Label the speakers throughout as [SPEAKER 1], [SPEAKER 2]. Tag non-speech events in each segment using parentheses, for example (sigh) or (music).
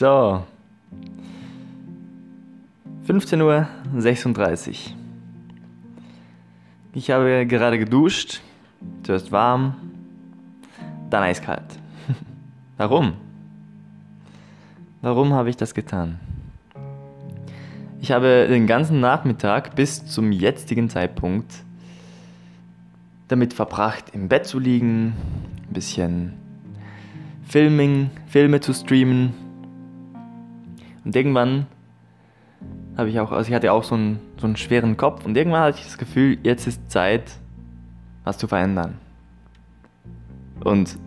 [SPEAKER 1] So. 15.36 Uhr. Ich habe gerade geduscht. Zuerst warm, dann eiskalt. (laughs) Warum? Warum habe ich das getan? Ich habe den ganzen Nachmittag bis zum jetzigen Zeitpunkt damit verbracht, im Bett zu liegen, ein bisschen Filming, Filme zu streamen. Und irgendwann habe ich auch, also ich hatte auch so einen, so einen schweren Kopf und irgendwann hatte ich das Gefühl, jetzt ist Zeit, was zu verändern. Und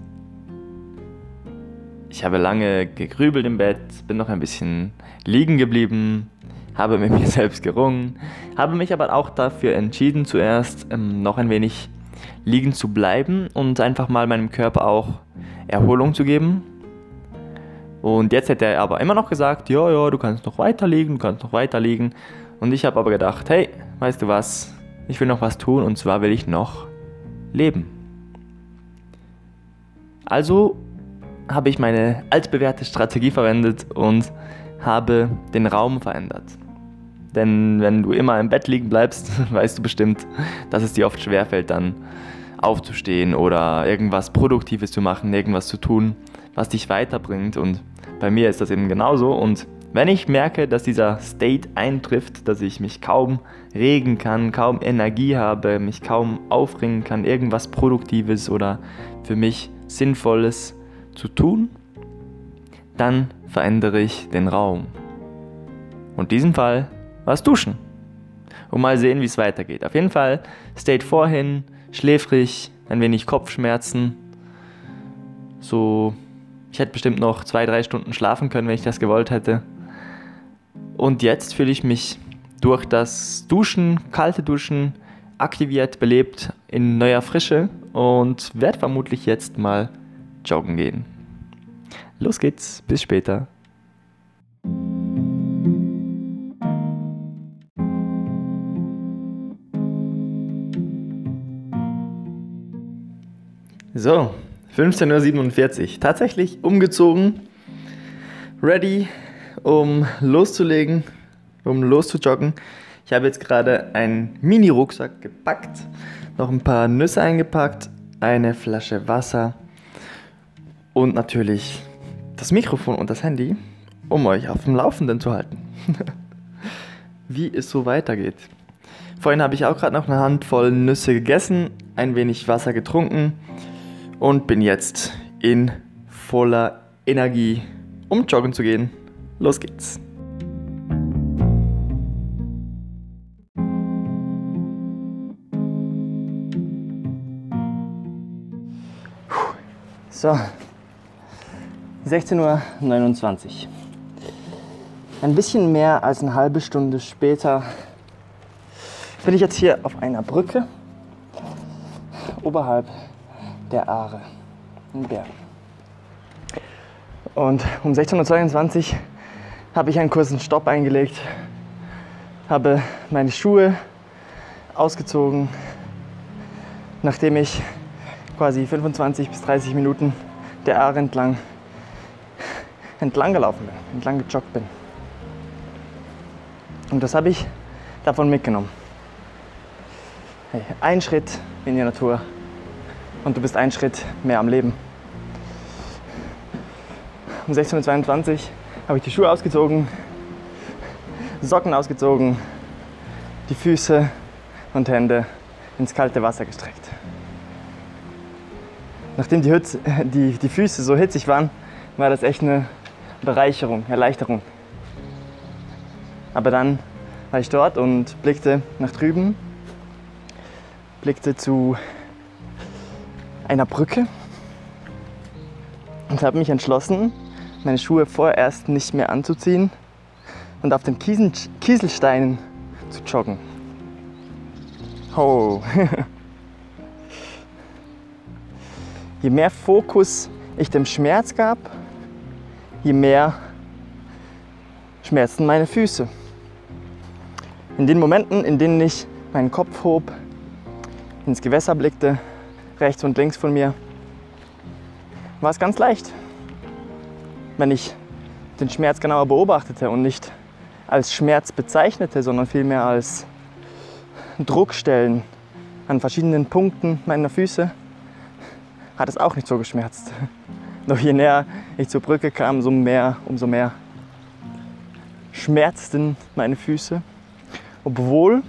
[SPEAKER 1] ich habe lange gegrübelt im Bett, bin noch ein bisschen liegen geblieben, habe mit (laughs) mir selbst gerungen, habe mich aber auch dafür entschieden, zuerst ähm, noch ein wenig liegen zu bleiben und einfach mal meinem Körper auch Erholung zu geben. Und jetzt hätte er aber immer noch gesagt, ja, ja, du kannst noch weiter liegen, du kannst noch weiter liegen. Und ich habe aber gedacht, hey, weißt du was, ich will noch was tun und zwar will ich noch leben. Also habe ich meine altbewährte Strategie verwendet und habe den Raum verändert. Denn wenn du immer im Bett liegen bleibst, (laughs) weißt du bestimmt, dass es dir oft schwerfällt, dann aufzustehen oder irgendwas Produktives zu machen, irgendwas zu tun, was dich weiterbringt. Und bei mir ist das eben genauso. Und wenn ich merke, dass dieser State eintrifft, dass ich mich kaum regen kann, kaum Energie habe, mich kaum aufringen kann, irgendwas Produktives oder für mich Sinnvolles zu tun, dann verändere ich den Raum. Und in diesem Fall was duschen. Und mal sehen, wie es weitergeht. Auf jeden Fall State vorhin, schläfrig, ein wenig Kopfschmerzen. So, ich hätte bestimmt noch zwei, drei Stunden schlafen können, wenn ich das gewollt hätte. Und jetzt fühle ich mich durch das Duschen, kalte Duschen, aktiviert, belebt, in neuer Frische und werde vermutlich jetzt mal joggen gehen. Los geht's, bis später. So, 15.47 Uhr. Tatsächlich umgezogen, ready, um loszulegen, um loszujoggen. Ich habe jetzt gerade einen Mini-Rucksack gepackt, noch ein paar Nüsse eingepackt, eine Flasche Wasser und natürlich das Mikrofon und das Handy, um euch auf dem Laufenden zu halten. (laughs) Wie es so weitergeht. Vorhin habe ich auch gerade noch eine Handvoll Nüsse gegessen, ein wenig Wasser getrunken und bin jetzt in voller Energie, um joggen zu gehen. Los geht's. So, 16.29 Uhr. Ein bisschen mehr als eine halbe Stunde später bin ich jetzt hier auf einer Brücke oberhalb der Aare in Bern. Und um 16.22 Uhr habe ich einen kurzen Stopp eingelegt, habe meine Schuhe ausgezogen, nachdem ich quasi 25 bis 30 Minuten der Aare entlang, entlang gelaufen bin, entlang gejoggt bin. Und das habe ich davon mitgenommen. Hey, ein Schritt in die Natur und du bist einen Schritt mehr am Leben. Um 16.22 Uhr habe ich die Schuhe ausgezogen, Socken ausgezogen, die Füße und Hände ins kalte Wasser gestreckt. Nachdem die, Hütz, die, die Füße so hitzig waren, war das echt eine Bereicherung, Erleichterung. Aber dann war ich dort und blickte nach drüben, blickte zu einer Brücke und habe mich entschlossen, meine Schuhe vorerst nicht mehr anzuziehen und auf den Kiesel Kieselsteinen zu joggen. Oh. (laughs) je mehr Fokus ich dem Schmerz gab, je mehr schmerzten meine Füße. In den Momenten, in denen ich meinen Kopf hob, ins Gewässer blickte, rechts und links von mir, war es ganz leicht. Wenn ich den Schmerz genauer beobachtete und nicht als Schmerz bezeichnete, sondern vielmehr als Druckstellen an verschiedenen Punkten meiner Füße, hat es auch nicht so geschmerzt. (laughs) Doch je näher ich zur Brücke kam, umso mehr, umso mehr schmerzten meine Füße, obwohl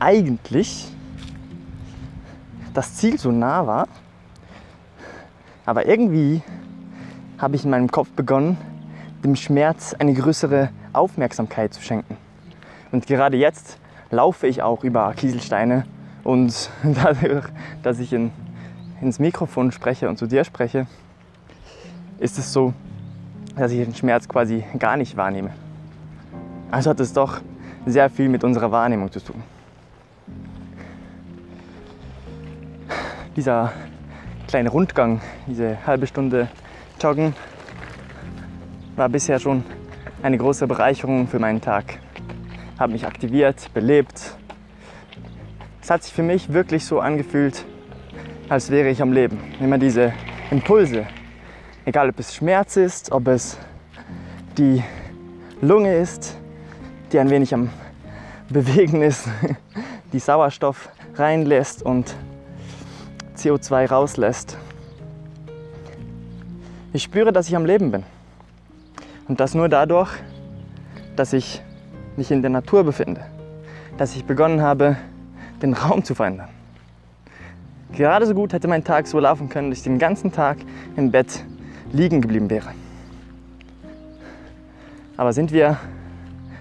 [SPEAKER 1] eigentlich das Ziel so nah war. Aber irgendwie habe ich in meinem Kopf begonnen, dem Schmerz eine größere Aufmerksamkeit zu schenken. Und gerade jetzt laufe ich auch über Kieselsteine und (laughs) dadurch, dass ich in, ins Mikrofon spreche und zu dir spreche, ist es so, dass ich den Schmerz quasi gar nicht wahrnehme. Also hat es doch sehr viel mit unserer Wahrnehmung zu tun. Dieser kleine Rundgang, diese halbe Stunde Joggen, war bisher schon eine große Bereicherung für meinen Tag. Habe mich aktiviert, belebt. Es hat sich für mich wirklich so angefühlt, als wäre ich am Leben. Immer diese Impulse, egal ob es Schmerz ist, ob es die Lunge ist, die ein wenig am (laughs) Bewegen ist, die Sauerstoff reinlässt und CO2 rauslässt. Ich spüre, dass ich am Leben bin. Und das nur dadurch, dass ich mich in der Natur befinde. Dass ich begonnen habe, den Raum zu verändern. Gerade so gut hätte mein Tag so laufen können, dass ich den ganzen Tag im Bett liegen geblieben wäre. Aber sind wir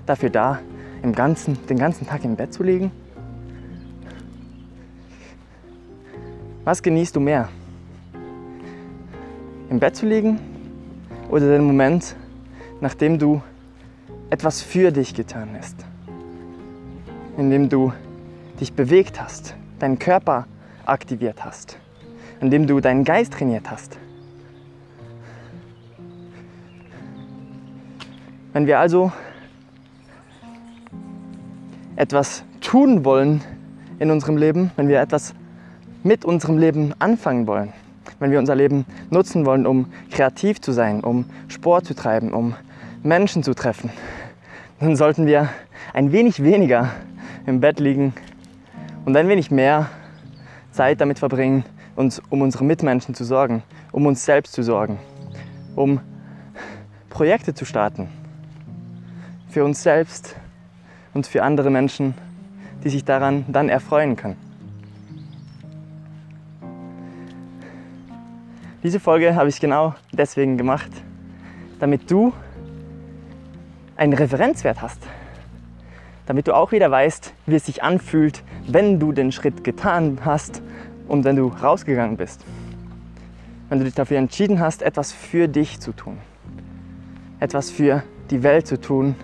[SPEAKER 1] dafür da, im ganzen, den ganzen Tag im Bett zu liegen? Was genießt du mehr? Im Bett zu liegen oder den Moment, nachdem du etwas für dich getan hast? Indem du dich bewegt hast, deinen Körper aktiviert hast, indem du deinen Geist trainiert hast. Wenn wir also etwas tun wollen in unserem Leben, wenn wir etwas mit unserem Leben anfangen wollen, wenn wir unser Leben nutzen wollen, um kreativ zu sein, um Sport zu treiben, um Menschen zu treffen, dann sollten wir ein wenig weniger im Bett liegen und ein wenig mehr Zeit damit verbringen, uns um unsere Mitmenschen zu sorgen, um uns selbst zu sorgen, um Projekte zu starten. Für uns selbst und für andere Menschen, die sich daran dann erfreuen können. Diese Folge habe ich genau deswegen gemacht, damit du einen Referenzwert hast. Damit du auch wieder weißt, wie es sich anfühlt, wenn du den Schritt getan hast und wenn du rausgegangen bist. Wenn du dich dafür entschieden hast, etwas für dich zu tun. Etwas für die Welt zu tun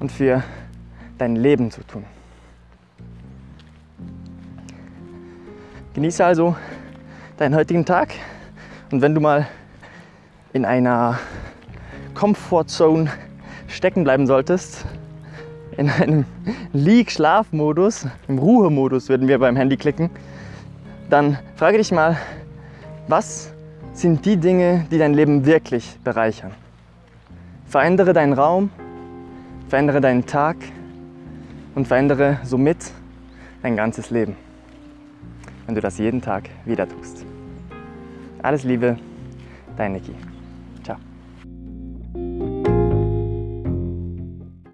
[SPEAKER 1] und für dein Leben zu tun. Genieße also deinen heutigen Tag und wenn du mal in einer Comfort stecken bleiben solltest, in einem Lieg-Schlaf-Modus, im Ruhemodus würden wir beim Handy klicken, dann frage dich mal, was sind die Dinge, die dein Leben wirklich bereichern? Verändere deinen Raum, verändere deinen Tag und verändere somit dein ganzes Leben, wenn du das jeden Tag wieder tust. Alles Liebe, dein Niki.